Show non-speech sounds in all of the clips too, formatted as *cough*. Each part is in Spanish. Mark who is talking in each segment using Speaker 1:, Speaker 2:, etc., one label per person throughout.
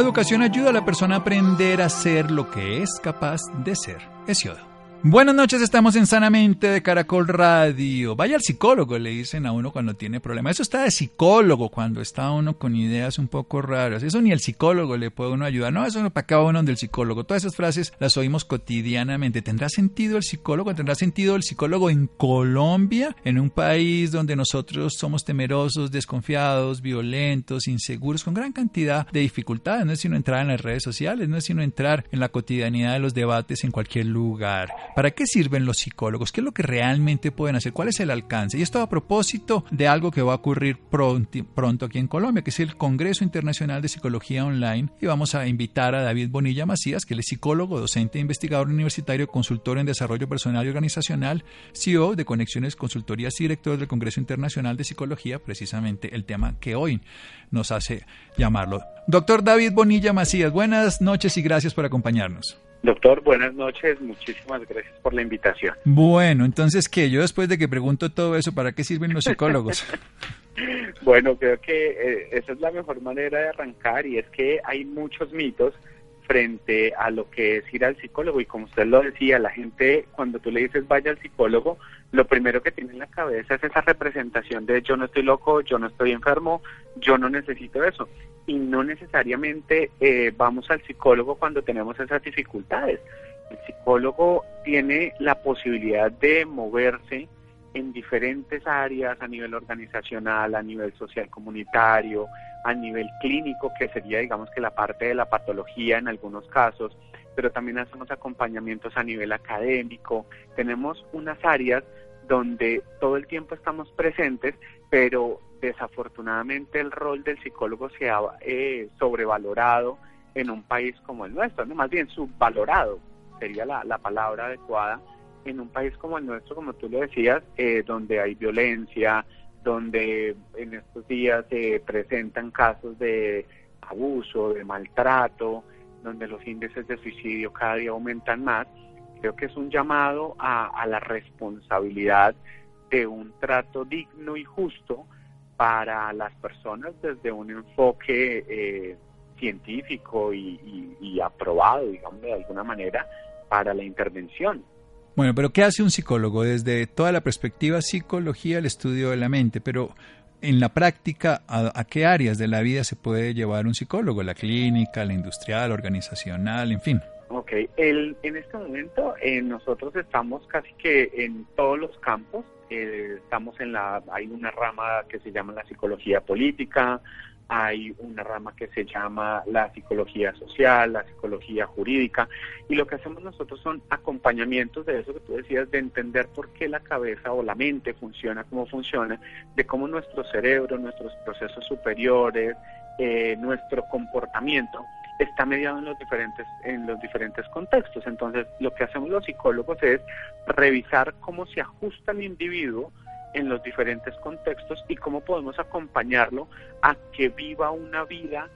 Speaker 1: La educación ayuda a la persona a aprender a ser lo que es capaz de ser. Hesiodo. Buenas noches, estamos en Sanamente de Caracol Radio. Vaya al psicólogo, le dicen a uno cuando tiene problemas. Eso está de psicólogo cuando está uno con ideas un poco raras. Eso ni el psicólogo le puede uno ayudar. No, eso no para acá uno del psicólogo. Todas esas frases las oímos cotidianamente. ¿Tendrá sentido el psicólogo? ¿Tendrá sentido el psicólogo en Colombia? En un país donde nosotros somos temerosos, desconfiados, violentos, inseguros, con gran cantidad de dificultades. No es sino entrar en las redes sociales, no es sino entrar en la cotidianidad de los debates en cualquier lugar. ¿Para qué sirven los psicólogos? ¿Qué es lo que realmente pueden hacer? ¿Cuál es el alcance? Y esto a propósito de algo que va a ocurrir pronto, aquí en Colombia, que es el Congreso Internacional de Psicología Online. Y vamos a invitar a David Bonilla Macías, que es psicólogo, docente, investigador universitario, consultor en desarrollo personal y organizacional, CEO de Conexiones Consultorías y director del Congreso Internacional de Psicología, precisamente el tema que hoy nos hace llamarlo. Doctor David Bonilla Macías, buenas noches y gracias por acompañarnos.
Speaker 2: Doctor, buenas noches, muchísimas gracias por la invitación.
Speaker 1: Bueno, entonces, ¿qué? Yo después de que pregunto todo eso, ¿para qué sirven los psicólogos? *laughs*
Speaker 2: bueno, creo que eh, esa es la mejor manera de arrancar y es que hay muchos mitos frente a lo que es ir al psicólogo y como usted lo decía, la gente cuando tú le dices vaya al psicólogo, lo primero que tiene en la cabeza es esa representación de yo no estoy loco, yo no estoy enfermo, yo no necesito eso y no necesariamente eh, vamos al psicólogo cuando tenemos esas dificultades. El psicólogo tiene la posibilidad de moverse en diferentes áreas a nivel organizacional, a nivel social comunitario, a nivel clínico, que sería digamos que la parte de la patología en algunos casos, pero también hacemos acompañamientos a nivel académico. Tenemos unas áreas donde todo el tiempo estamos presentes, pero desafortunadamente el rol del psicólogo se ha eh, sobrevalorado en un país como el nuestro, ¿no? más bien subvalorado sería la, palabra adecuada, en un país como el nuestro, como tú lo decías, eh, donde hay violencia, donde en estos días se presentan casos de abuso, de maltrato, donde los índices de suicidio cada día aumentan más, creo que es un llamado a, a la responsabilidad de un trato digno y justo para las personas desde un enfoque eh, científico y, aprobado, digamos, de alguna manera, para la intervención.
Speaker 1: Bueno, pero ¿qué hace un psicólogo? Desde toda la perspectiva psicología, el estudio de la mente, pero en la práctica, ¿a, qué áreas de la vida se puede llevar un psicólogo? ¿La clínica, la industrial, organizacional, en fin?
Speaker 2: Ok, el, en este momento eh, nosotros estamos casi que en todos los campos eh, estamos en la, hay una rama que se llama la psicología política, hay una rama que se llama la psicología social, la psicología jurídica, y lo que hacemos nosotros son acompañamientos de eso que tú decías, de entender por qué la cabeza o la mente funciona como funciona, de cómo nuestro cerebro, nuestros procesos superiores, eh, nuestro comportamiento está mediado en los diferentes en los diferentes contextos. Entonces, lo que hacemos los psicólogos es revisar cómo se ajusta el individuo en los diferentes contextos y cómo podemos acompañarlo a que viva una vida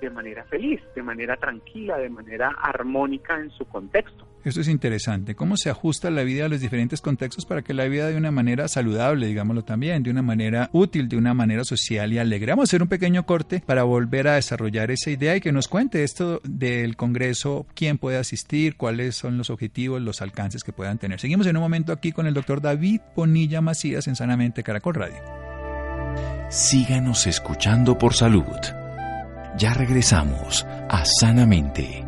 Speaker 2: de manera feliz, de manera tranquila, de manera armónica en su contexto.
Speaker 1: Esto es interesante. ¿Cómo se ajusta la vida a los diferentes contextos para que la vida de una manera saludable, digámoslo también, de una manera útil, de una manera social y alegre? Vamos a hacer un pequeño corte para volver a desarrollar esa idea y que nos cuente esto del Congreso, quién puede asistir, cuáles son los objetivos, los alcances que puedan tener. Seguimos en un momento aquí con el doctor David Bonilla Macías en Sanamente Caracol Radio.
Speaker 3: Síganos escuchando por salud. Ya regresamos a Sanamente.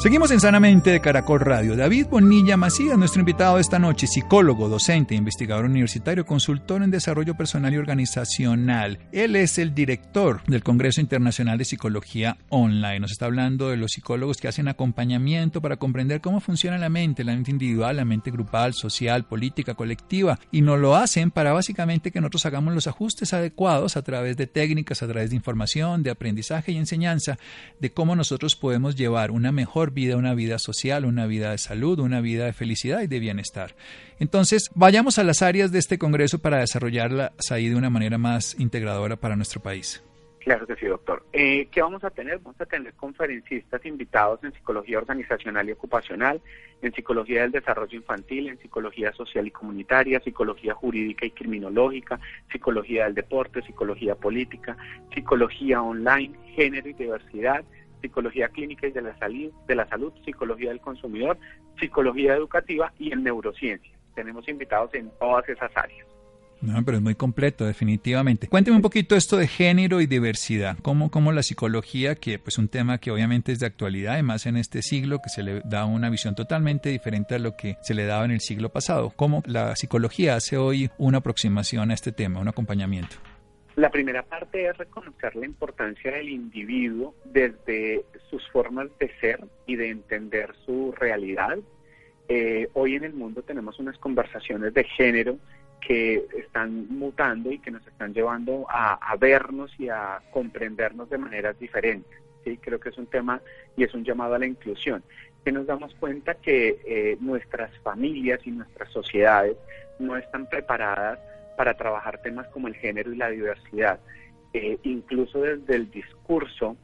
Speaker 1: Seguimos en Sanamente de Caracol Radio. David Bonilla Macías, nuestro invitado esta noche, psicólogo, docente, investigador universitario, consultor en desarrollo personal y organizacional. Él es el director del Congreso Internacional de Psicología Online. Nos está hablando de los psicólogos que hacen acompañamiento para comprender cómo funciona la mente, la mente individual, la mente grupal, social, política, colectiva. Y nos lo hacen para básicamente que nosotros hagamos los ajustes adecuados a través de técnicas, a través de información, de aprendizaje y enseñanza, de cómo nosotros podemos llevar una mejor vida, una vida social, una vida de salud, una vida de felicidad y de bienestar. Entonces, vayamos a las áreas de este Congreso para desarrollarlas ahí de una manera más integradora para nuestro país.
Speaker 2: Claro que sí, doctor. Eh, ¿Qué vamos a tener? Vamos a tener conferencistas invitados en psicología organizacional y ocupacional, en psicología del desarrollo infantil, en psicología social y comunitaria, psicología jurídica y criminológica, psicología del deporte, psicología política, psicología online, género y diversidad, psicología clínica y de la, salud, de la salud, psicología del consumidor, psicología educativa y en neurociencia. Tenemos invitados en todas esas áreas.
Speaker 1: No, pero es muy completo, definitivamente. Cuénteme un poquito esto de género y diversidad. ¿Cómo, cómo la psicología, que pues un tema que obviamente es de actualidad, además en este siglo, que se le da una visión totalmente diferente a lo que se le daba en el siglo pasado, cómo la psicología hace hoy una aproximación a este tema, un acompañamiento?
Speaker 2: La primera parte es reconocer la importancia del individuo desde sus formas de ser y de entender su realidad. Eh, hoy en el mundo tenemos unas conversaciones de género que están mutando y que nos están llevando a, vernos y a comprendernos de maneras diferentes. ¿sí? Creo que es un tema y es un llamado a la inclusión. Que nos damos cuenta que eh, nuestras familias y nuestras sociedades no están preparadas para trabajar temas como el género y la diversidad. Eh, incluso desde el discurso,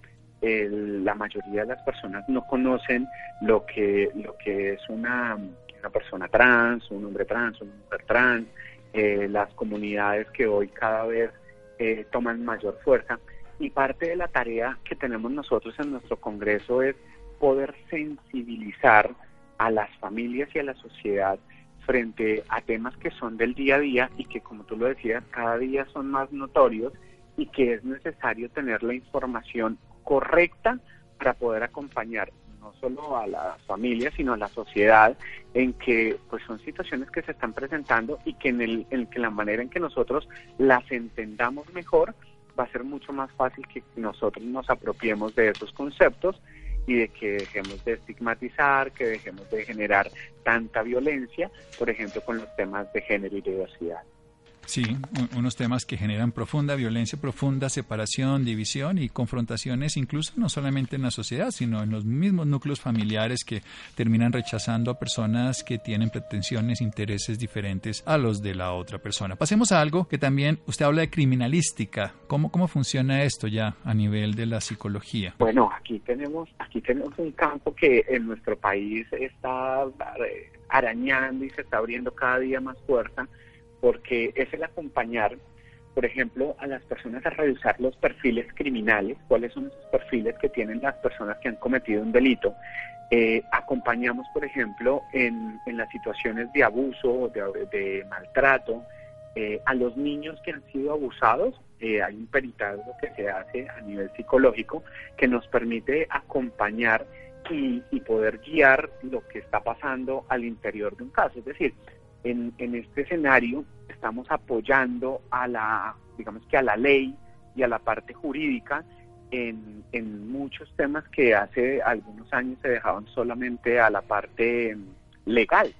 Speaker 2: la mayoría de las personas no conocen lo que, lo que es una, una persona trans, un hombre trans, una mujer trans, eh, las comunidades que hoy cada vez eh, toman mayor fuerza. Y parte de la tarea que tenemos nosotros en nuestro Congreso es poder sensibilizar a las familias y a la sociedad frente a temas que son del día a día y que, como tú lo decías, cada día son más notorios y que es necesario tener la información correcta para poder acompañar no solo a las familias, sino a la sociedad en que pues son situaciones que se están presentando y que en, el, en que la manera en que nosotros las entendamos mejor va a ser mucho más fácil que nosotros nos apropiemos de esos conceptos y de que dejemos de estigmatizar, que dejemos de generar tanta violencia, por ejemplo, con los temas de género y diversidad.
Speaker 1: Sí, unos temas que generan profunda violencia, profunda separación, división y confrontaciones, incluso no solamente en la sociedad, sino en los mismos núcleos familiares que terminan rechazando a personas que tienen pretensiones, intereses diferentes a los de la otra persona. Pasemos a algo que también usted habla de criminalística. ¿Cómo, cómo funciona esto ya a nivel de la psicología?
Speaker 2: Bueno, aquí tenemos, aquí tenemos un campo que en nuestro país está eh, arañando y se está abriendo cada día más fuerza porque es el acompañar, por ejemplo, a las personas a revisar los perfiles criminales, cuáles son esos perfiles que tienen las personas que han cometido un delito. Eh, acompañamos, por ejemplo, en, las situaciones de abuso, de, de maltrato, eh, a los niños que han sido abusados. Eh, hay un peritazgo que se hace a nivel psicológico que nos permite acompañar y, y poder guiar lo que está pasando al interior de un caso. Es decir, en, este escenario estamos apoyando a la, digamos que a la ley y a la parte jurídica en, en, muchos temas que hace algunos años se dejaban solamente a la parte legal.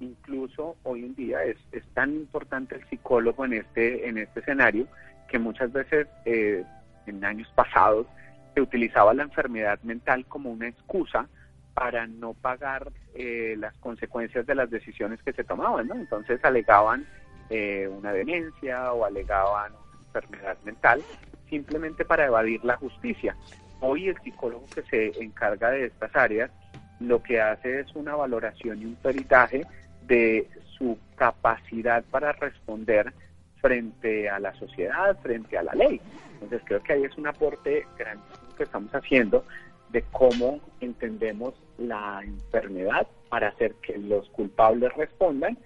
Speaker 2: Incluso hoy en día es, es tan importante el psicólogo en este, en este escenario que muchas veces eh, en años pasados se utilizaba la enfermedad mental como una excusa para no pagar eh, las consecuencias de las decisiones que se tomaban, ¿no? Entonces alegaban eh, una demencia o alegaban una enfermedad mental simplemente para evadir la justicia. Hoy el psicólogo que se encarga de estas áreas lo que hace es una valoración y un peritaje de su capacidad para responder frente a la sociedad, frente a la ley. Entonces creo que ahí es un aporte grandísimo que estamos haciendo de cómo entendemos la enfermedad para hacer que los culpables respondan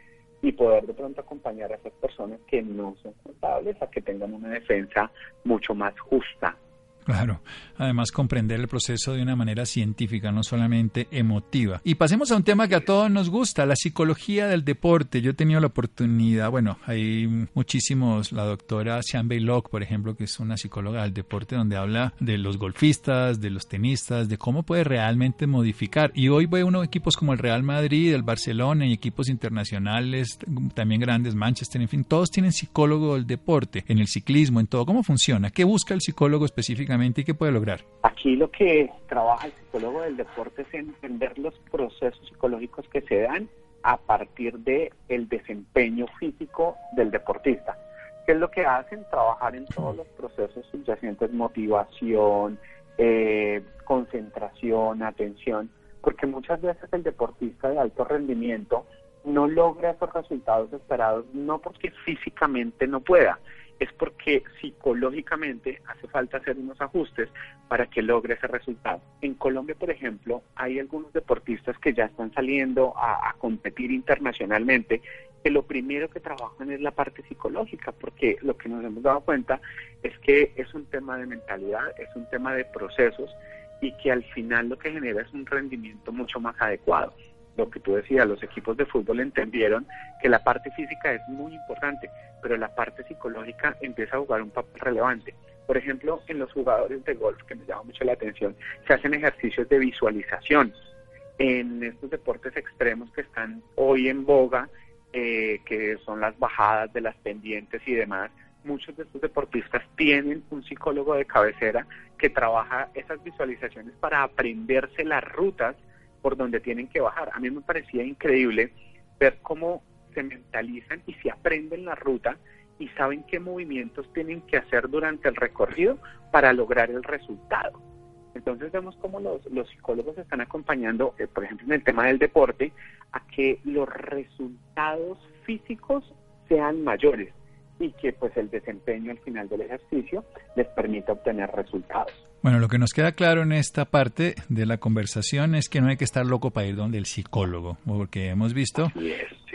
Speaker 2: y poder de pronto acompañar a esas personas que no son culpables a que tengan una defensa mucho más justa
Speaker 1: Claro, además comprender el proceso de una manera científica, no solamente emotiva. Y pasemos a un tema que a todos nos gusta, la psicología del deporte. Yo he tenido la oportunidad, bueno, hay muchísimos, la doctora Sean Baylock, por ejemplo, que es una psicóloga del deporte, donde habla de los golfistas, de los tenistas, de cómo puede realmente modificar. Y hoy veo unos equipos como el Real Madrid, el Barcelona y equipos internacionales, también grandes, Manchester, en fin, todos tienen psicólogo del deporte, en el ciclismo, en todo. ¿Cómo funciona? ¿Qué busca el psicólogo específicamente? Y qué puede lograr?
Speaker 2: Aquí lo que trabaja el psicólogo del deporte es entender los procesos psicológicos que se dan a partir de el desempeño físico del deportista. ¿Qué es lo que hacen? Trabajar en todos los procesos subyacentes, motivación, eh, concentración, atención, porque muchas veces el deportista de alto rendimiento no logra esos resultados esperados, no porque físicamente no pueda, es porque psicológicamente hace falta hacer unos ajustes para que logre ese resultado. En Colombia, por ejemplo, hay algunos deportistas que ya están saliendo a, competir internacionalmente, que lo primero que trabajan es la parte psicológica, porque lo que nos hemos dado cuenta es que es un tema de mentalidad, es un tema de procesos y que al final lo que genera es un rendimiento mucho más adecuado lo que tú decías, los equipos de fútbol entendieron que la parte física es muy importante, pero la parte psicológica empieza a jugar un papel relevante. Por ejemplo, en los jugadores de golf, que me llama mucho la atención, se hacen ejercicios de visualización. En estos deportes extremos que están hoy en boga, eh, que son las bajadas de las pendientes y demás, muchos de estos deportistas tienen un psicólogo de cabecera que trabaja esas visualizaciones para aprenderse las rutas por donde tienen que bajar. A mí me parecía increíble ver cómo se mentalizan y se aprenden la ruta y saben qué movimientos tienen que hacer durante el recorrido para lograr el resultado. Entonces vemos cómo los, psicólogos están acompañando, eh, por ejemplo, en el tema del deporte, a que los resultados físicos sean mayores y que pues el desempeño al final del ejercicio les permita obtener resultados.
Speaker 1: Bueno, lo que nos queda claro en esta parte de la conversación es que no hay que estar loco para ir donde el psicólogo, porque hemos visto,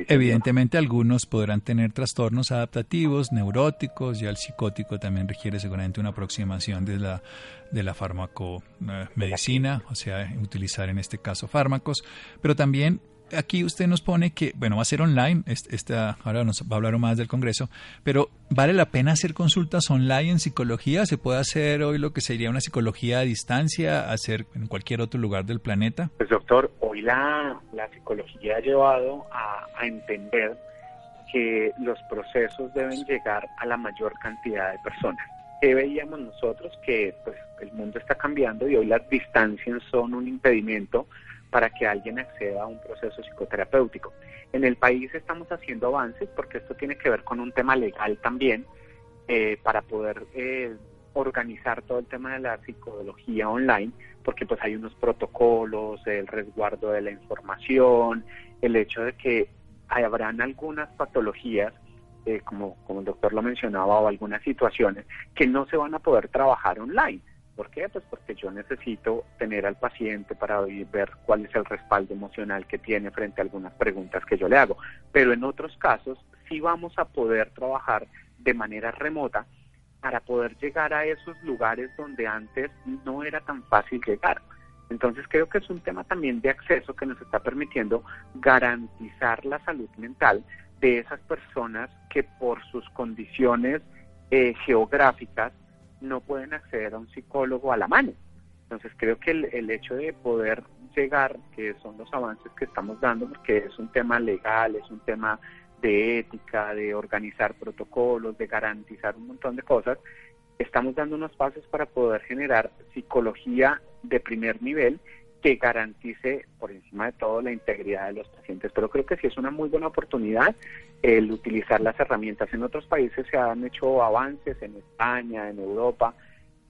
Speaker 1: evidentemente algunos podrán tener trastornos adaptativos, neuróticos, y el psicótico también requiere seguramente una aproximación de la, de la farmacomedicina, o sea, utilizar en este caso fármacos, pero también aquí usted nos pone que, bueno, va a ser online, esta, ahora nos va a hablar más del Congreso, pero ¿vale la pena hacer consultas online en psicología? ¿Se puede hacer hoy lo que sería una psicología a distancia, hacer en cualquier otro lugar del planeta?
Speaker 2: Pues doctor, hoy la, la psicología ha llevado a, a entender que los procesos deben llegar a la mayor cantidad de personas. ¿Qué veíamos nosotros? Que pues, el mundo está cambiando y hoy las distancias son un impedimento para que alguien acceda a un proceso psicoterapéutico. En el país estamos haciendo avances porque esto tiene que ver con un tema legal también eh, para poder eh, organizar todo el tema de la psicología online, porque pues hay unos protocolos, el resguardo de la información, el hecho de que habrán algunas patologías eh, como, como el doctor lo mencionaba, o algunas situaciones que no se van a poder trabajar online. ¿Por qué? Pues porque yo necesito tener al paciente para ver cuál es el respaldo emocional que tiene frente a algunas preguntas que yo le hago. Pero en otros casos sí vamos a poder trabajar de manera remota para poder llegar a esos lugares donde antes no era tan fácil llegar. Entonces creo que es un tema también de acceso que nos está permitiendo garantizar la salud mental de esas personas que por sus condiciones eh, geográficas no pueden acceder a un psicólogo a la mano. Entonces creo que el, hecho de poder llegar, que son los avances que estamos dando, porque es un tema legal, es un tema de ética, de organizar protocolos, de garantizar un montón de cosas, estamos dando unos pasos para poder generar psicología de primer nivel que garantice por encima de todo la integridad de los pacientes. Pero creo que sí es una muy buena oportunidad el utilizar las herramientas. En otros países se han hecho avances, en España, en Europa.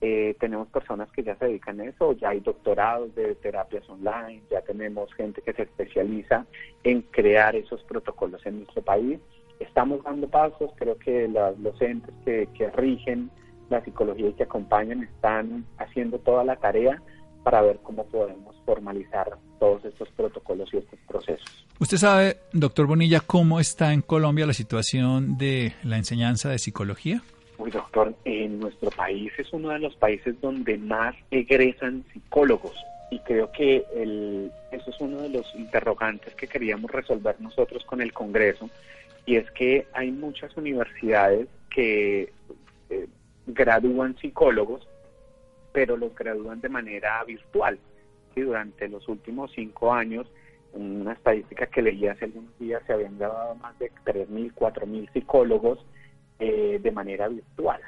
Speaker 2: Eh, tenemos personas que ya se dedican a eso, ya hay doctorados de terapias online, ya tenemos gente que se especializa en crear esos protocolos en nuestro país. Estamos dando pasos, creo que los entes que, que rigen la psicología y que acompañan están haciendo toda la tarea para ver cómo podemos formalizar todos estos protocolos y estos procesos.
Speaker 1: Usted sabe, doctor Bonilla, cómo está en Colombia la situación de la enseñanza de psicología.
Speaker 2: Uy, doctor, en nuestro país es uno de los países donde más egresan psicólogos y creo que el, eso es uno de los interrogantes que queríamos resolver nosotros con el Congreso y es que hay muchas universidades que eh, gradúan psicólogos, pero los gradúan de manera virtual. y Durante los últimos cinco años, una estadística que leí hace algunos días, se habían graduado más de 3.000, 4.000 psicólogos eh, de manera virtual.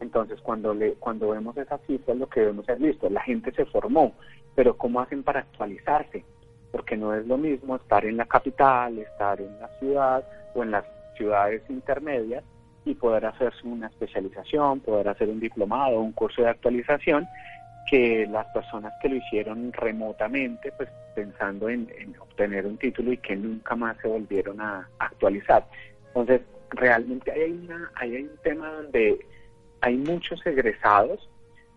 Speaker 2: Entonces, cuando, le, cuando vemos esas cifras, lo que debemos es listo, la gente se formó, pero ¿cómo hacen para actualizarse? Porque no es lo mismo estar en la capital, estar en la ciudad o en las ciudades intermedias y poder hacerse una especialización, poder hacer un diplomado, un curso de actualización, que las personas que lo hicieron remotamente, pues pensando en, obtener un título y que nunca más se volvieron a, actualizar. Entonces, realmente hay, una, hay un tema donde hay muchos egresados,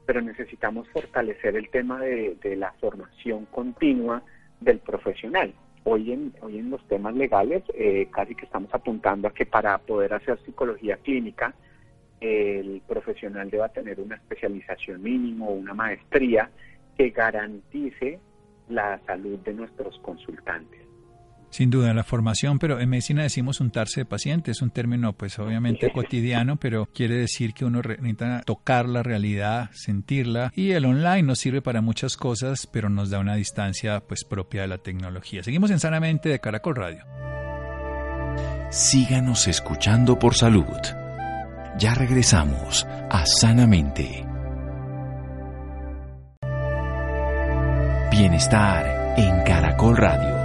Speaker 2: pero necesitamos fortalecer el tema de, la formación continua del profesional. Hoy en, hoy en los temas legales eh, casi que estamos apuntando a que para poder hacer psicología clínica el profesional deba tener una especialización mínimo, una maestría que garantice la salud de nuestros consultantes.
Speaker 1: Sin duda, la formación, pero en medicina decimos untarse de paciente, es un término pues obviamente cotidiano, pero quiere decir que uno necesita tocar la realidad, sentirla, y el online nos sirve para muchas cosas, pero nos da una distancia pues propia de la tecnología. Seguimos en Sanamente de Caracol Radio.
Speaker 3: Síganos escuchando por salud. Ya regresamos a Sanamente. Bienestar en Caracol Radio.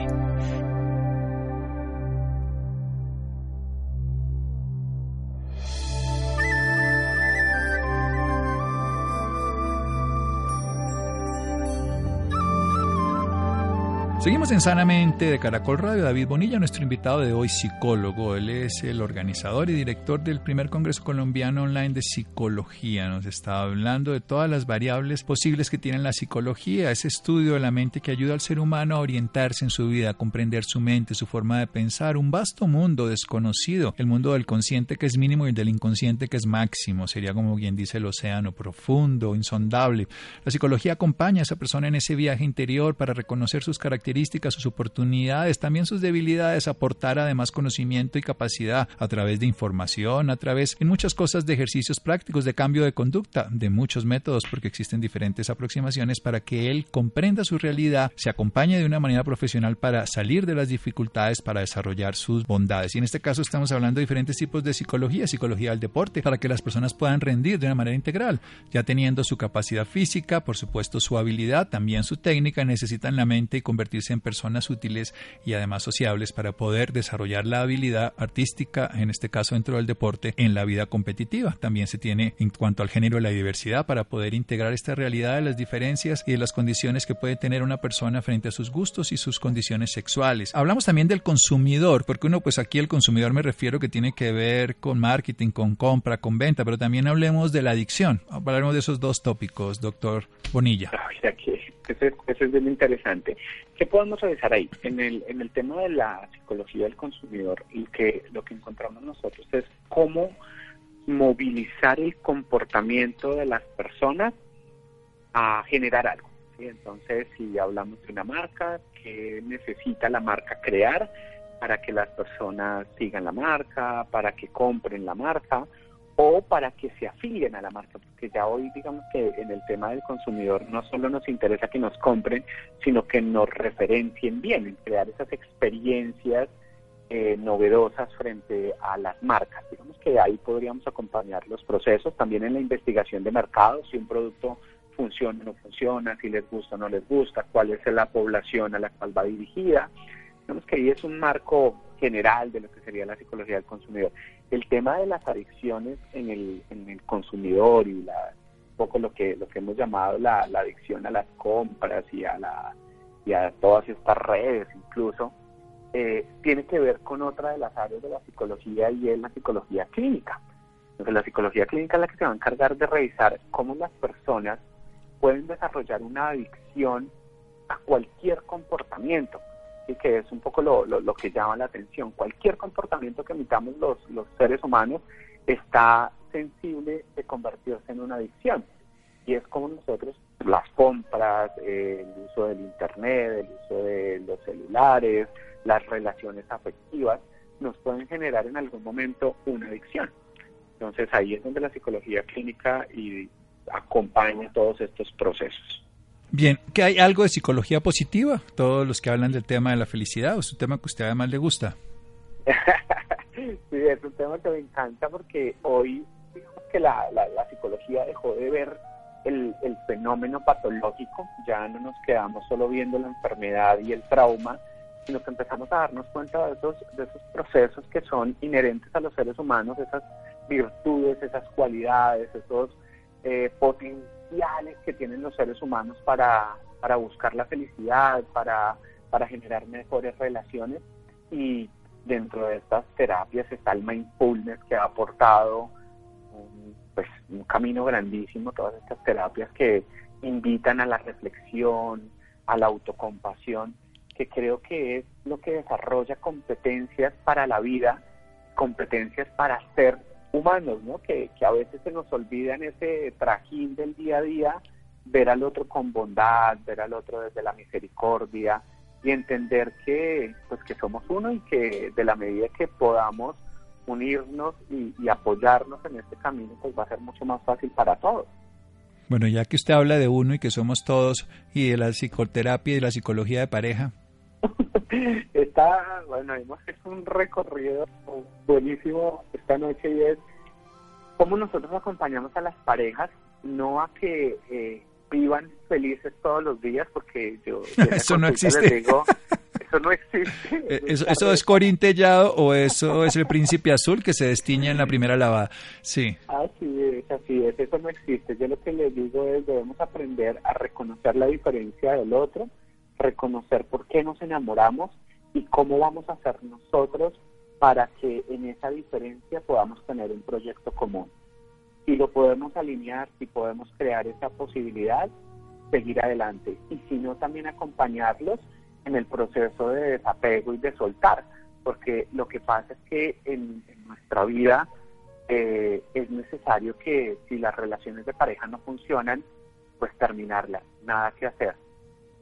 Speaker 1: Seguimos en Sanamente de Caracol Radio. David Bonilla, nuestro invitado de hoy, psicólogo. Él es el organizador y director del primer Congreso Colombiano Online de Psicología. Nos está hablando de todas las variables posibles que tiene la psicología, ese estudio de la mente que ayuda al ser humano a orientarse en su vida, a comprender su mente, su forma de pensar. Un vasto mundo desconocido, el mundo del consciente que es mínimo y el del inconsciente que es máximo. Sería como quien dice el océano profundo, insondable. La psicología acompaña a esa persona en ese viaje interior para reconocer sus características sus oportunidades, también sus debilidades, aportar además conocimiento y capacidad a través de información, a través en muchas cosas de ejercicios prácticos de cambio de conducta, de muchos métodos, porque existen diferentes aproximaciones para que él comprenda su realidad, se acompañe de una manera profesional para salir de las dificultades, para desarrollar sus bondades. Y en este caso estamos hablando de diferentes tipos de psicología, psicología del deporte, para que las personas puedan rendir de una manera integral, ya teniendo su capacidad física, por supuesto su habilidad, también su técnica, necesitan la mente y convertirse en personas útiles y además sociables para poder desarrollar la habilidad artística, en este caso dentro del deporte, en la vida competitiva. También se tiene en cuanto al género la diversidad para poder integrar esta realidad de las diferencias y de las condiciones que puede tener una persona frente a sus gustos y sus condiciones sexuales. Hablamos también del consumidor, porque uno pues aquí el consumidor me refiero que tiene que ver con marketing, con compra, con venta, pero también hablemos de la adicción. Hablaremos de esos dos tópicos, doctor Bonilla.
Speaker 2: Eso es, bien interesante. ¿Qué podemos revisar ahí? En el, en el tema de la psicología del consumidor, y que lo que encontramos nosotros es cómo movilizar el comportamiento de las personas a generar algo. Entonces, si hablamos de una marca, ¿qué necesita la marca crear para que las personas sigan la marca, para que compren la marca? O para que se afilien a la marca, porque ya hoy digamos que en el tema del consumidor no solo nos interesa que nos compren, sino que nos referencien bien, en crear esas experiencias eh, novedosas frente a las marcas. Digamos que ahí podríamos acompañar los procesos, también en la investigación de mercado, si un producto funciona o no funciona, si les gusta o no les gusta, cuál es la población a la cual va dirigida. Digamos que ahí es un marco general de lo que sería la psicología del consumidor. El tema de las adicciones en el, en el consumidor y la, un poco lo que, lo que hemos llamado la, adicción a las compras y a, la, y a todas estas redes incluso, eh, tiene que ver con otra de las áreas de la psicología y es la psicología clínica. Entonces, la psicología clínica es la que se va a encargar de revisar cómo las personas pueden desarrollar una adicción a cualquier comportamiento y que es un poco lo, lo, que llama la atención. Cualquier comportamiento que emitamos los, los seres humanos está sensible de convertirse en una adicción. Y es como nosotros, las compras, el uso del Internet, el uso de los celulares, las relaciones afectivas, nos pueden generar en algún momento una adicción. Entonces ahí es donde la psicología clínica y acompaña todos estos procesos.
Speaker 1: Bien, ¿que hay algo de psicología positiva? Todos los que hablan del tema de la felicidad, ¿o es un tema que a usted además le gusta? *laughs*
Speaker 2: sí, es un tema que me encanta porque hoy que la, psicología dejó de ver el, el, fenómeno patológico, ya no nos quedamos solo viendo la enfermedad y el trauma, sino que empezamos a darnos cuenta de esos, de esos procesos que son inherentes a los seres humanos, esas virtudes, esas cualidades, esos eh, potenciales que tienen los seres humanos para, para buscar la felicidad, para, para generar mejores relaciones. Y dentro de estas terapias está el mindfulness que ha aportado un, pues, un camino grandísimo, todas estas terapias que invitan a la reflexión, a la autocompasión, que creo que es lo que desarrolla competencias para la vida, competencias para ser humanos, ¿no? Que, a veces se nos olvida en ese trajín del día a día ver al otro con bondad, ver al otro desde la misericordia y entender que pues que somos uno y que de la medida que podamos unirnos y, apoyarnos en este camino pues va a ser mucho más fácil para todos.
Speaker 1: Bueno, ya que usted habla de uno y que somos todos y de la psicoterapia y de la psicología de pareja. *laughs*
Speaker 2: Está, bueno, hemos hecho un recorrido buenísimo esta noche y es cómo nosotros acompañamos a las parejas, no a que eh, vivan felices todos los días, porque yo...
Speaker 1: eso no existe. *laughs*
Speaker 2: eso no existe.
Speaker 1: Eh, ¿Eso, es corintellado o eso es el príncipe azul que se destiña en la primera lavada? Sí.
Speaker 2: Así es, así es, eso no existe. Yo lo que les digo es debemos aprender a reconocer la diferencia del otro, reconocer por qué nos enamoramos y cómo vamos a hacer nosotros para que en esa diferencia podamos tener un proyecto común. Si lo podemos alinear, si podemos crear esa posibilidad, seguir adelante. Y si no, también acompañarlos en el proceso de desapego y de soltar, porque lo que pasa es que en, nuestra vida eh, es necesario que si las relaciones de pareja no funcionan, pues terminarlas, nada que hacer.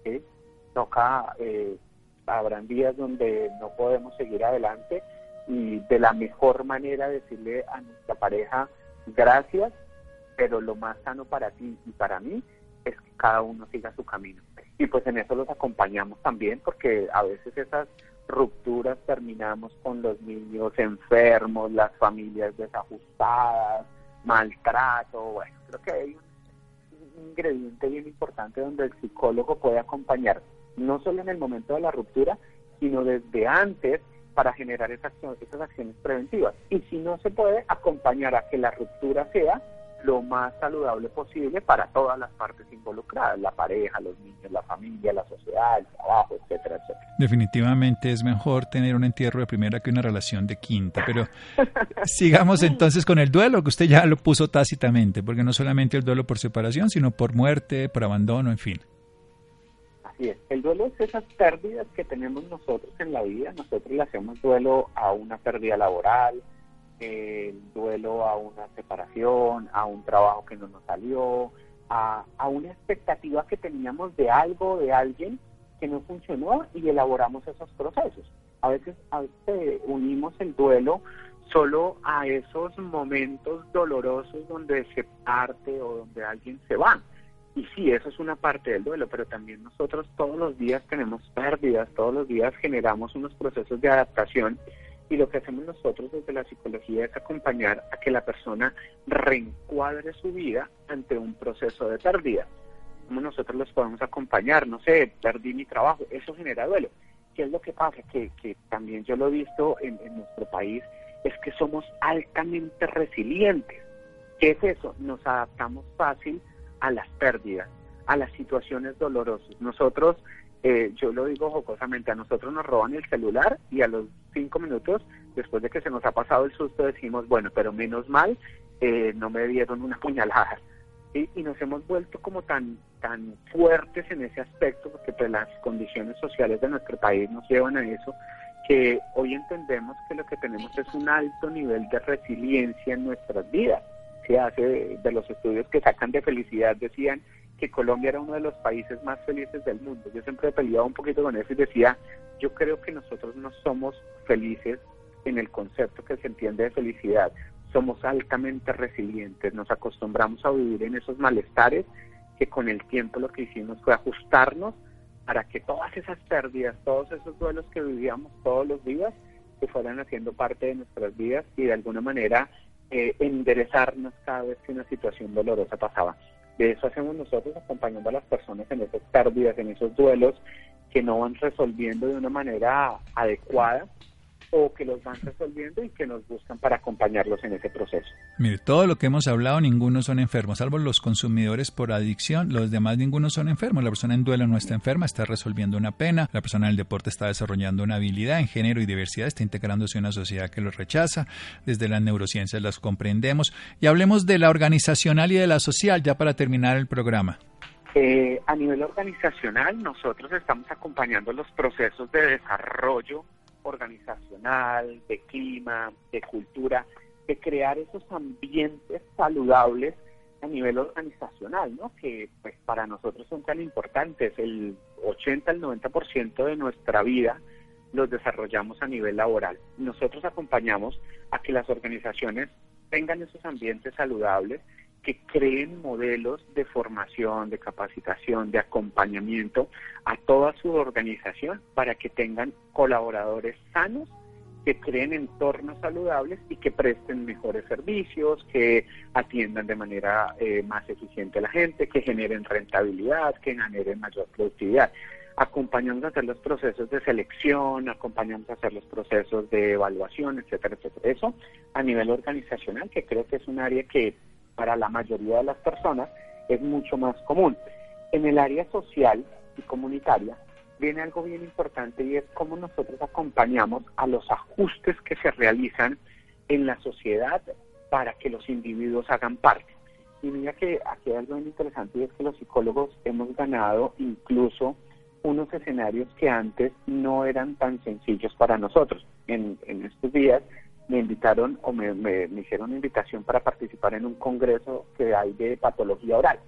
Speaker 2: ¿sí? Toca, eh, habrán días donde no podemos seguir adelante y de la mejor manera decirle a nuestra pareja gracias, pero lo más sano para ti y para mí es que cada uno siga su camino. Y pues en eso los acompañamos también porque a veces esas rupturas terminamos con los niños enfermos, las familias desajustadas, maltrato, bueno, creo que hay un ingrediente bien importante donde el psicólogo puede acompañar no solo en el momento de la ruptura, sino desde antes para generar esas, esas acciones preventivas. Y si no se puede, acompañar a que la ruptura sea lo más saludable posible para todas las partes involucradas, la pareja, los niños, la familia, la sociedad, el trabajo, etcétera, etcétera.
Speaker 1: Definitivamente es mejor tener un entierro de primera que una relación de quinta, pero *laughs* sigamos entonces con el duelo, que usted ya lo puso tácitamente, porque no solamente el duelo por separación, sino por muerte, por abandono, en fin.
Speaker 2: El duelo es esas pérdidas que tenemos nosotros en la vida. Nosotros le hacemos duelo a una pérdida laboral, el duelo a una separación, a un trabajo que no nos salió, a, una expectativa que teníamos de algo, de alguien que no funcionó y elaboramos esos procesos. A veces, a veces unimos el duelo solo a esos momentos dolorosos donde se parte o donde alguien se va. Y sí, eso es una parte del duelo, pero también nosotros todos los días tenemos pérdidas, todos los días generamos unos procesos de adaptación y lo que hacemos nosotros desde la psicología es acompañar a que la persona reencuadre su vida ante un proceso de pérdida. ¿Cómo nosotros los podemos acompañar? No sé, perdí mi trabajo, eso genera duelo. ¿Qué es lo que pasa? Que, que también yo lo he visto en, en nuestro país, es que somos altamente resilientes. ¿Qué es eso? Nos adaptamos fácil a las pérdidas, a las situaciones dolorosas. Nosotros, eh, yo lo digo jocosamente, a nosotros nos roban el celular y a los cinco minutos, después de que se nos ha pasado el susto, decimos, bueno, pero menos mal, eh, no me dieron una *laughs* puñalada. Y, nos hemos vuelto como tan tan fuertes en ese aspecto, porque pues, las condiciones sociales de nuestro país nos llevan a eso, que hoy entendemos que lo que tenemos es un alto nivel de resiliencia en nuestras vidas. Hace de, los estudios que sacan de felicidad, decían que Colombia era uno de los países más felices del mundo. Yo siempre he peleado un poquito con eso y decía, yo creo que nosotros no somos felices en el concepto que se entiende de felicidad. Somos altamente resilientes, nos acostumbramos a vivir en esos malestares que con el tiempo lo que hicimos fue ajustarnos para que todas esas pérdidas, todos esos duelos que vivíamos todos los días, se fueran haciendo parte de nuestras vidas y de alguna manera eh, enderezarnos cada vez que una situación dolorosa pasaba. De eso hacemos nosotros acompañando a las personas en esas pérdidas, en esos duelos que no van resolviendo de una manera adecuada o que los van resolviendo y que nos buscan para acompañarlos en ese proceso.
Speaker 1: Mire, todo lo que hemos hablado, ninguno son enfermos, salvo los consumidores por adicción, los demás ninguno son enfermos. La persona en duelo no está enferma, está resolviendo una pena, la persona en el deporte está desarrollando una habilidad en género y diversidad, está integrándose en una sociedad que lo rechaza, desde las neurociencias las comprendemos. Y hablemos de la organizacional y de la social, ya para terminar el programa.
Speaker 2: Eh, a nivel organizacional, nosotros estamos acompañando los procesos de desarrollo organizacional, de clima, de cultura, de crear esos ambientes saludables a nivel organizacional, ¿no? Que pues para nosotros son tan importantes. El 80 al 90% de nuestra vida los desarrollamos a nivel laboral. Nosotros acompañamos a que las organizaciones tengan esos ambientes saludables que creen modelos de formación, de capacitación, de acompañamiento a toda su organización para que tengan colaboradores sanos que creen entornos saludables y que presten mejores servicios, que atiendan de manera eh, más eficiente a la gente, que generen rentabilidad, que generen mayor productividad. Acompañamos a hacer los procesos de selección, acompañamos a hacer los procesos de evaluación, etcétera, etcétera. Eso a nivel organizacional, que creo que es un área que para la mayoría de las personas es mucho más común. En el área social y comunitaria viene algo bien importante y es cómo nosotros acompañamos a los ajustes que se realizan en la sociedad para que los individuos hagan parte. Y mira que aquí hay algo bien interesante y es que los psicólogos hemos ganado incluso unos escenarios que antes no eran tan sencillos para nosotros. En, en estos días me invitaron o me, me, hicieron una invitación para participar en un congreso que hay de patología oral.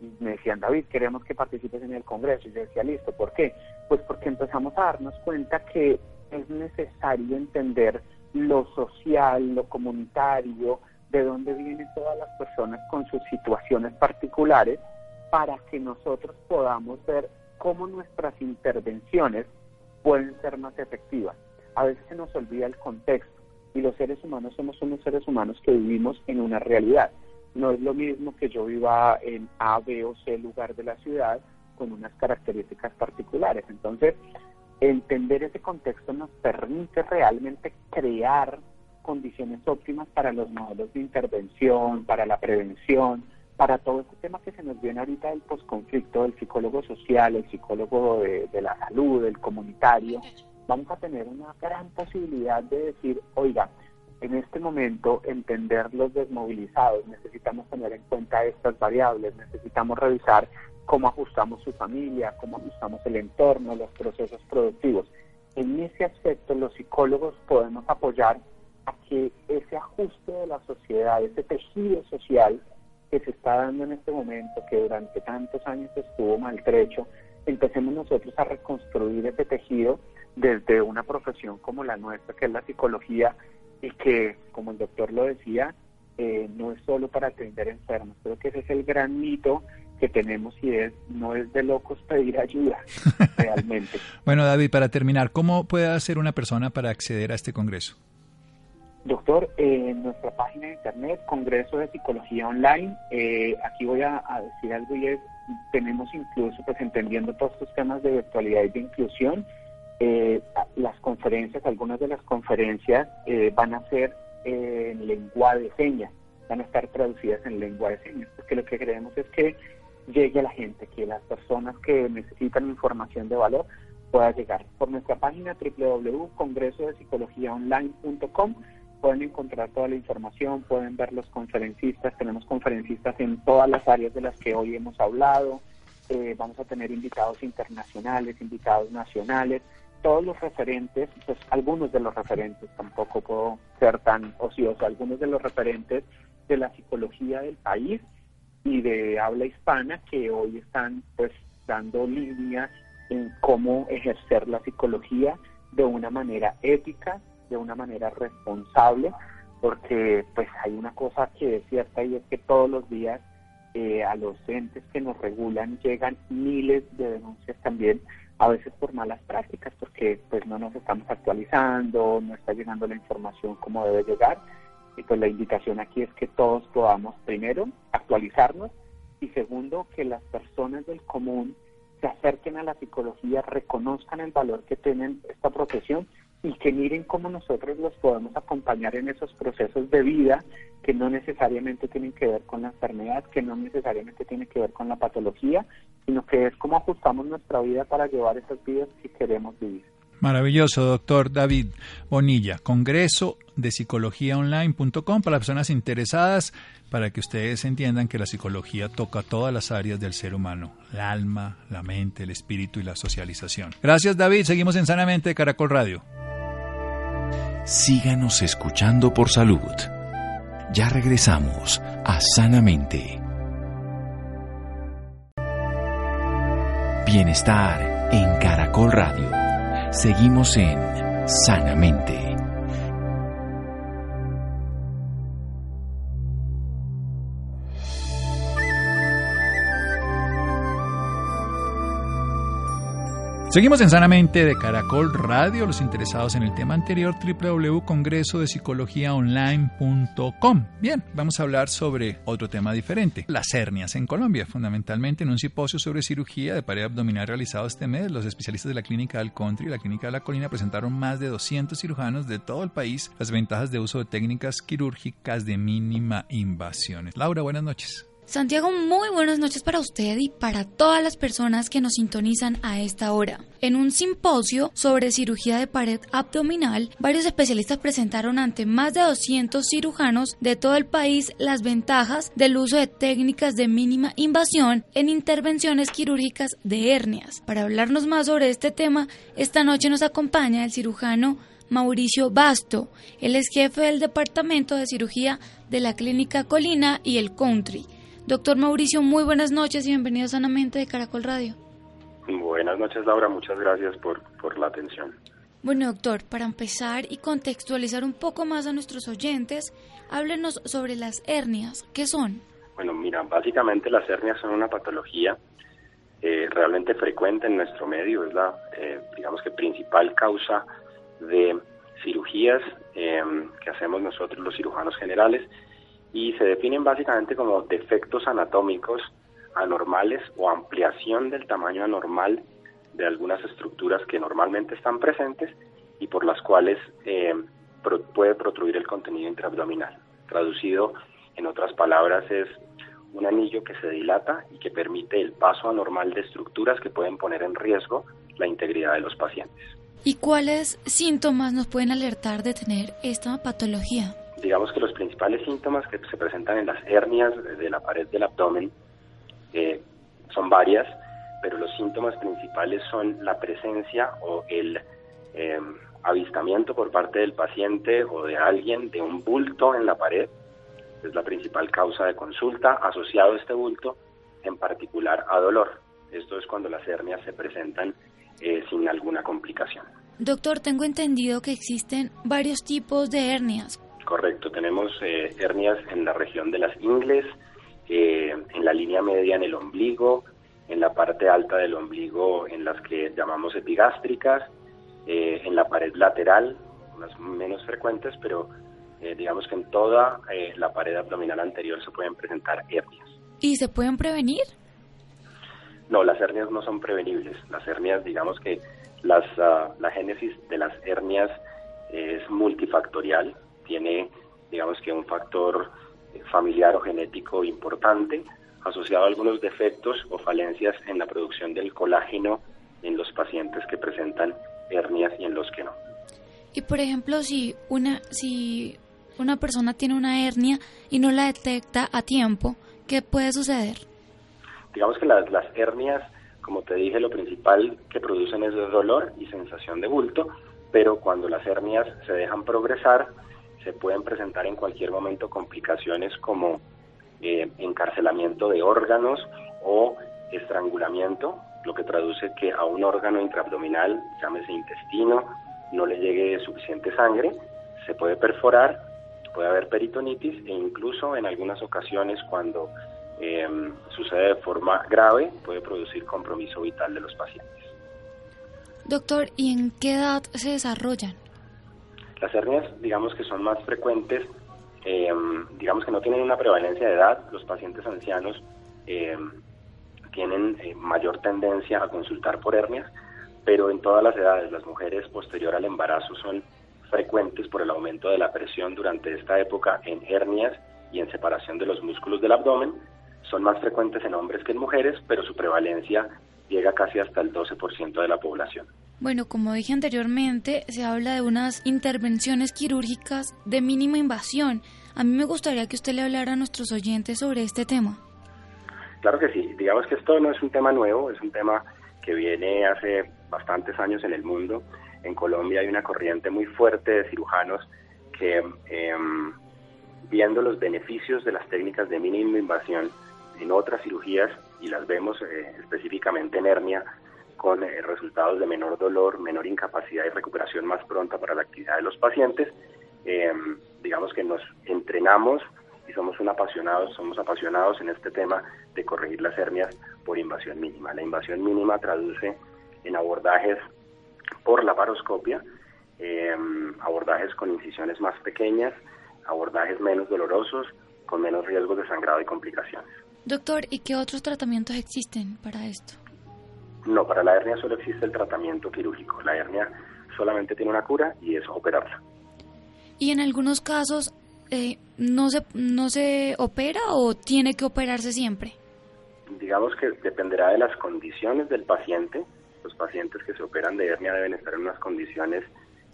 Speaker 2: Y me decían, David, queremos que participes en el congreso. Y yo decía, listo, ¿por qué? Pues porque empezamos a darnos cuenta que es necesario entender lo social, lo comunitario, de dónde vienen todas las personas con sus situaciones particulares, para que nosotros podamos ver cómo nuestras intervenciones pueden ser más efectivas. A veces se nos olvida el contexto y los seres humanos somos unos seres humanos que vivimos en una realidad. No es lo mismo que yo viva en A, B o C lugar de la ciudad con unas características particulares. Entonces, entender ese contexto nos permite realmente crear condiciones óptimas para los modelos de intervención, para la prevención, para todo este tema que se nos viene ahorita del posconflicto, del psicólogo social, el psicólogo de, de la salud, el comunitario, vamos a tener una gran posibilidad de decir, oiga, en este momento entender los desmovilizados, necesitamos tener en cuenta estas variables, necesitamos revisar cómo ajustamos su familia, cómo ajustamos el entorno, los procesos productivos. En ese aspecto los psicólogos podemos apoyar a que ese ajuste de la sociedad, ese tejido social que se está dando en este momento, que durante tantos años estuvo maltrecho, empecemos nosotros a reconstruir ese tejido desde una profesión como la nuestra, que es la psicología, y que, como el doctor lo decía, eh, no es solo para atender enfermos. Creo que ese es el gran mito que tenemos y es no es de locos pedir ayuda *laughs* realmente.
Speaker 1: bueno, David, para terminar, ¿cómo puede hacer una persona para acceder a este congreso?
Speaker 2: Doctor, eh, en nuestra página de internet, Congreso de Psicología Online, eh, aquí voy a, a, decir algo y es, tenemos incluso, pues entendiendo todos estos temas de virtualidad y de inclusión, eh, las conferencias, algunas de las conferencias eh, van a ser en lengua de señas, van a estar traducidas en lengua de señas, porque lo que queremos es que llegue a la gente, que las personas que necesitan información de valor puedan llegar. Por nuestra página www.congresodepsicologiaonline.com pueden encontrar toda la información, pueden ver los conferencistas, tenemos conferencistas en todas las áreas de las que hoy hemos hablado, eh, vamos a tener invitados internacionales, invitados nacionales, todos los referentes, pues algunos de los referentes, tampoco puedo ser tan ocioso, algunos de los referentes de la psicología del país y de habla hispana que hoy están pues dando líneas en cómo ejercer la psicología de una manera ética, de una manera responsable, porque pues hay una cosa que es cierta y es que todos los días eh, a los entes que nos regulan llegan miles de denuncias también, a veces por malas prácticas, porque pues no nos estamos actualizando, no está llegando la información como debe llegar. Y pues la invitación aquí es que todos podamos, primero, actualizarnos y segundo, que las personas del común se acerquen a la psicología, reconozcan el valor que tienen esta profesión y que miren cómo nosotros los podemos acompañar en esos procesos de vida que no necesariamente tienen que ver con la enfermedad, que no necesariamente tienen que ver con la patología, sino que es cómo ajustamos nuestra vida para llevar esas vidas que queremos vivir.
Speaker 1: Maravilloso, doctor David Bonilla. Congreso de Psicología Online.com para las personas interesadas, para que ustedes entiendan que la psicología toca todas las áreas del ser humano, el alma, la mente, el espíritu y la socialización. Gracias, David. Seguimos en Sanamente de Caracol Radio.
Speaker 3: Síganos escuchando por salud. Ya regresamos a Sanamente. Bienestar en Caracol Radio. Seguimos en Sanamente.
Speaker 1: Seguimos en Sanamente de Caracol Radio. Los interesados en el tema anterior, www.congresodepsicologiaonline.com. Bien, vamos a hablar sobre otro tema diferente, las hernias en Colombia. Fundamentalmente en un simposio sobre cirugía de pared abdominal realizado este mes, los especialistas de la Clínica del Country y la Clínica de la Colina presentaron más de 200 cirujanos de todo el país las ventajas de uso de técnicas quirúrgicas de mínima invasión. Laura, buenas noches.
Speaker 4: Santiago, muy buenas noches para usted y para todas las personas que nos sintonizan a esta hora. En un simposio sobre cirugía de pared abdominal, varios especialistas presentaron ante más de 200 cirujanos de todo el país las ventajas del uso de técnicas de mínima invasión en intervenciones quirúrgicas de hernias. Para hablarnos más sobre este tema, esta noche nos acompaña el cirujano Mauricio Basto. Él es jefe del Departamento de Cirugía de la Clínica Colina y el Country. Doctor Mauricio, muy buenas noches y bienvenido Sanamente de Caracol Radio.
Speaker 5: Buenas noches, Laura. Muchas gracias por, por la atención.
Speaker 4: Bueno, doctor, para empezar y contextualizar un poco más a nuestros oyentes, háblenos sobre las hernias. ¿Qué son?
Speaker 5: Bueno, mira, básicamente las hernias son una patología eh, realmente frecuente en nuestro medio. Es la, eh, digamos que, principal causa de cirugías eh, que hacemos nosotros los cirujanos generales y se definen básicamente como defectos anatómicos anormales o ampliación del tamaño anormal de algunas estructuras que normalmente están presentes y por las cuales eh, puede protruir el contenido intraabdominal. Traducido en otras palabras es un anillo que se dilata y que permite el paso anormal de estructuras que pueden poner en riesgo la integridad de los pacientes.
Speaker 4: ¿Y cuáles síntomas nos pueden alertar de tener esta patología?
Speaker 5: Digamos que los principales síntomas que se presentan en las hernias de la pared del abdomen eh, son varias, pero los síntomas principales son la presencia o el em, avistamiento por parte del paciente o de alguien de un bulto en la pared, es la principal causa de consulta, asociado a este bulto en particular a dolor. Esto es cuando las hernias se presentan eh, sin alguna complicación.
Speaker 4: Doctor, tengo entendido que existen varios tipos de hernias.
Speaker 5: Correcto, tenemos eh, hernias en la región de las ingles, eh, en la línea media en el ombligo, en la parte alta del ombligo en las que llamamos epigástricas, eh, en la pared lateral, unas menos frecuentes, pero digamos que en toda la pared abdominal anterior se pueden presentar hernias.
Speaker 4: ¿Y se pueden prevenir?
Speaker 5: No, las hernias no son prevenibles. Las hernias, digamos que las, ah, la génesis de las hernias es multifactorial tiene, digamos que un factor eh, familiar o genético importante asociado a algunos defectos o falencias en la producción del colágeno en los pacientes que presentan hernias y en los que no.
Speaker 4: Y por ejemplo, si una si una persona tiene una hernia y no la detecta a tiempo, ¿qué puede suceder?
Speaker 5: Digamos que las, las hernias, como te dije, lo principal que producen es dolor y sensación de bulto, pero cuando las hernias se dejan progresar, se pueden presentar en cualquier momento complicaciones como eh, encarcelamiento de órganos o estrangulamiento, lo que traduce que a un órgano intraabdominal, llámese intestino, no le llegue suficiente sangre, se puede perforar, puede haber peritonitis e incluso en algunas ocasiones cuando em, sucede de forma grave puede producir compromiso vital de los pacientes.
Speaker 4: Doctor, ¿y en qué edad se desarrollan?
Speaker 5: Las hernias, digamos que son más frecuentes, em, digamos que no tienen una prevalencia de edad, los pacientes ancianos em, tienen eh, mayor tendencia a consultar por hernias, pero en todas las edades, las mujeres posterior al embarazo son frecuentes por el aumento de la presión durante esta época en hernias y en separación de los músculos del abdomen. Son más frecuentes en hombres que en mujeres, pero su prevalencia llega casi hasta el 12% de la población.
Speaker 4: Bueno, como dije anteriormente, se habla de unas intervenciones quirúrgicas de mínima invasión. A mí me gustaría que usted le hablara a nuestros oyentes sobre este tema.
Speaker 5: Claro que sí. Digamos que esto no es un tema nuevo, es un tema que viene hace bastantes años en el mundo. En Colombia hay una corriente muy fuerte de cirujanos que, em, viendo los beneficios de las técnicas de mínima invasión en otras cirugías, y las vemos eh, específicamente en hernia, con eh, resultados de menor dolor, menor incapacidad y recuperación más pronta para la actividad de los pacientes, em, digamos que nos entrenamos y somos un apasionados, somos apasionados en este tema de corregir las hernias por invasión mínima. La invasión mínima traduce en abordajes por la paroscopia, em, abordajes con incisiones más pequeñas, abordajes menos dolorosos, con menos riesgos de sangrado y complicaciones.
Speaker 4: Doctor, ¿y qué otros tratamientos existen para esto?
Speaker 5: No, para la hernia solo existe el tratamiento quirúrgico. La hernia solamente tiene una cura y es operarla.
Speaker 4: ¿Y en algunos casos eh, no, se, no se opera o tiene que operarse siempre?
Speaker 5: Digamos que dependerá de las condiciones del paciente. Los pacientes que se operan de hernia deben estar en unas condiciones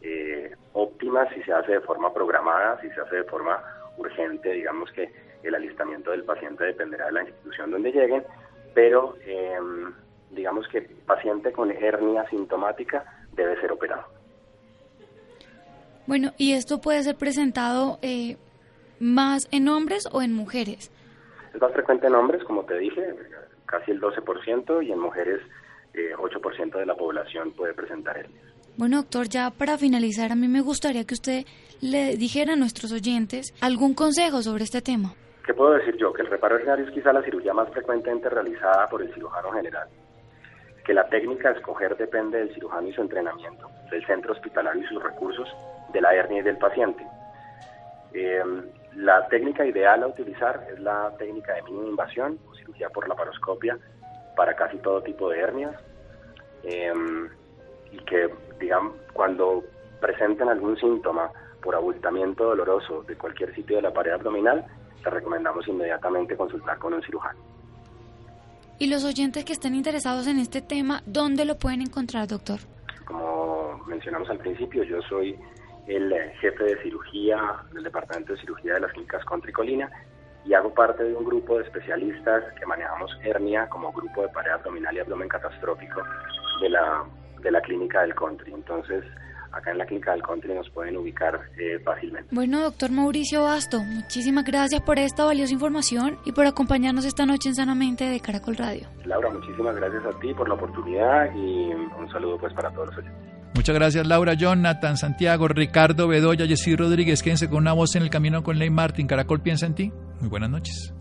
Speaker 5: eh, óptimas si se hace de forma programada, si se hace de forma urgente. Digamos que el alistamiento del paciente dependerá de la institución donde lleguen, pero em, digamos que paciente con hernia sintomática debe ser operado.
Speaker 4: Bueno, ¿y esto puede ser presentado eh, más en hombres o en mujeres?
Speaker 5: Es más frecuente en hombres, como te dije, casi el 12%, y en mujeres eh, 8% de la población puede presentar hernias.
Speaker 4: Bueno, doctor, ya para finalizar, a mí me gustaría que usted le dijera a nuestros oyentes algún consejo sobre este tema.
Speaker 5: ¿Qué puedo decir yo? Que el reparo herniario es quizá la cirugía más frecuentemente realizada por el cirujano general que la técnica a escoger depende del cirujano y su entrenamiento, del centro hospitalario y sus recursos, de la hernia y del paciente. Em, la técnica ideal a utilizar es la técnica de mínima invasión o cirugía por laparoscopia para casi todo tipo de hernias em, y que, digamos, cuando presenten algún síntoma por abultamiento doloroso de cualquier sitio de la pared abdominal, le recomendamos inmediatamente consultar con un cirujano.
Speaker 4: Y los oyentes que estén interesados en este tema, ¿dónde lo pueden encontrar, doctor?
Speaker 5: Como mencionamos al principio, yo soy el jefe de cirugía del Departamento de Cirugía de las Clínicas Contricolina y hago parte de un grupo de especialistas que manejamos hernia como grupo de pared abdominal y abdomen catastrófico de la, de la clínica del Country. Entonces, acá en la clínica del country nos pueden ubicar eh, fácilmente.
Speaker 4: Bueno, doctor Mauricio Basto, muchísimas gracias por esta valiosa información y por acompañarnos esta noche en Sanamente de Caracol Radio.
Speaker 5: Laura, muchísimas gracias a ti por la oportunidad y un saludo pues para todos los oyentes.
Speaker 1: Muchas gracias Laura, Jonathan, Santiago, Ricardo, Bedoya, Jessy Rodríguez. Quédense con una voz en el camino con Ley Martin. Caracol piensa en ti. Muy buenas noches.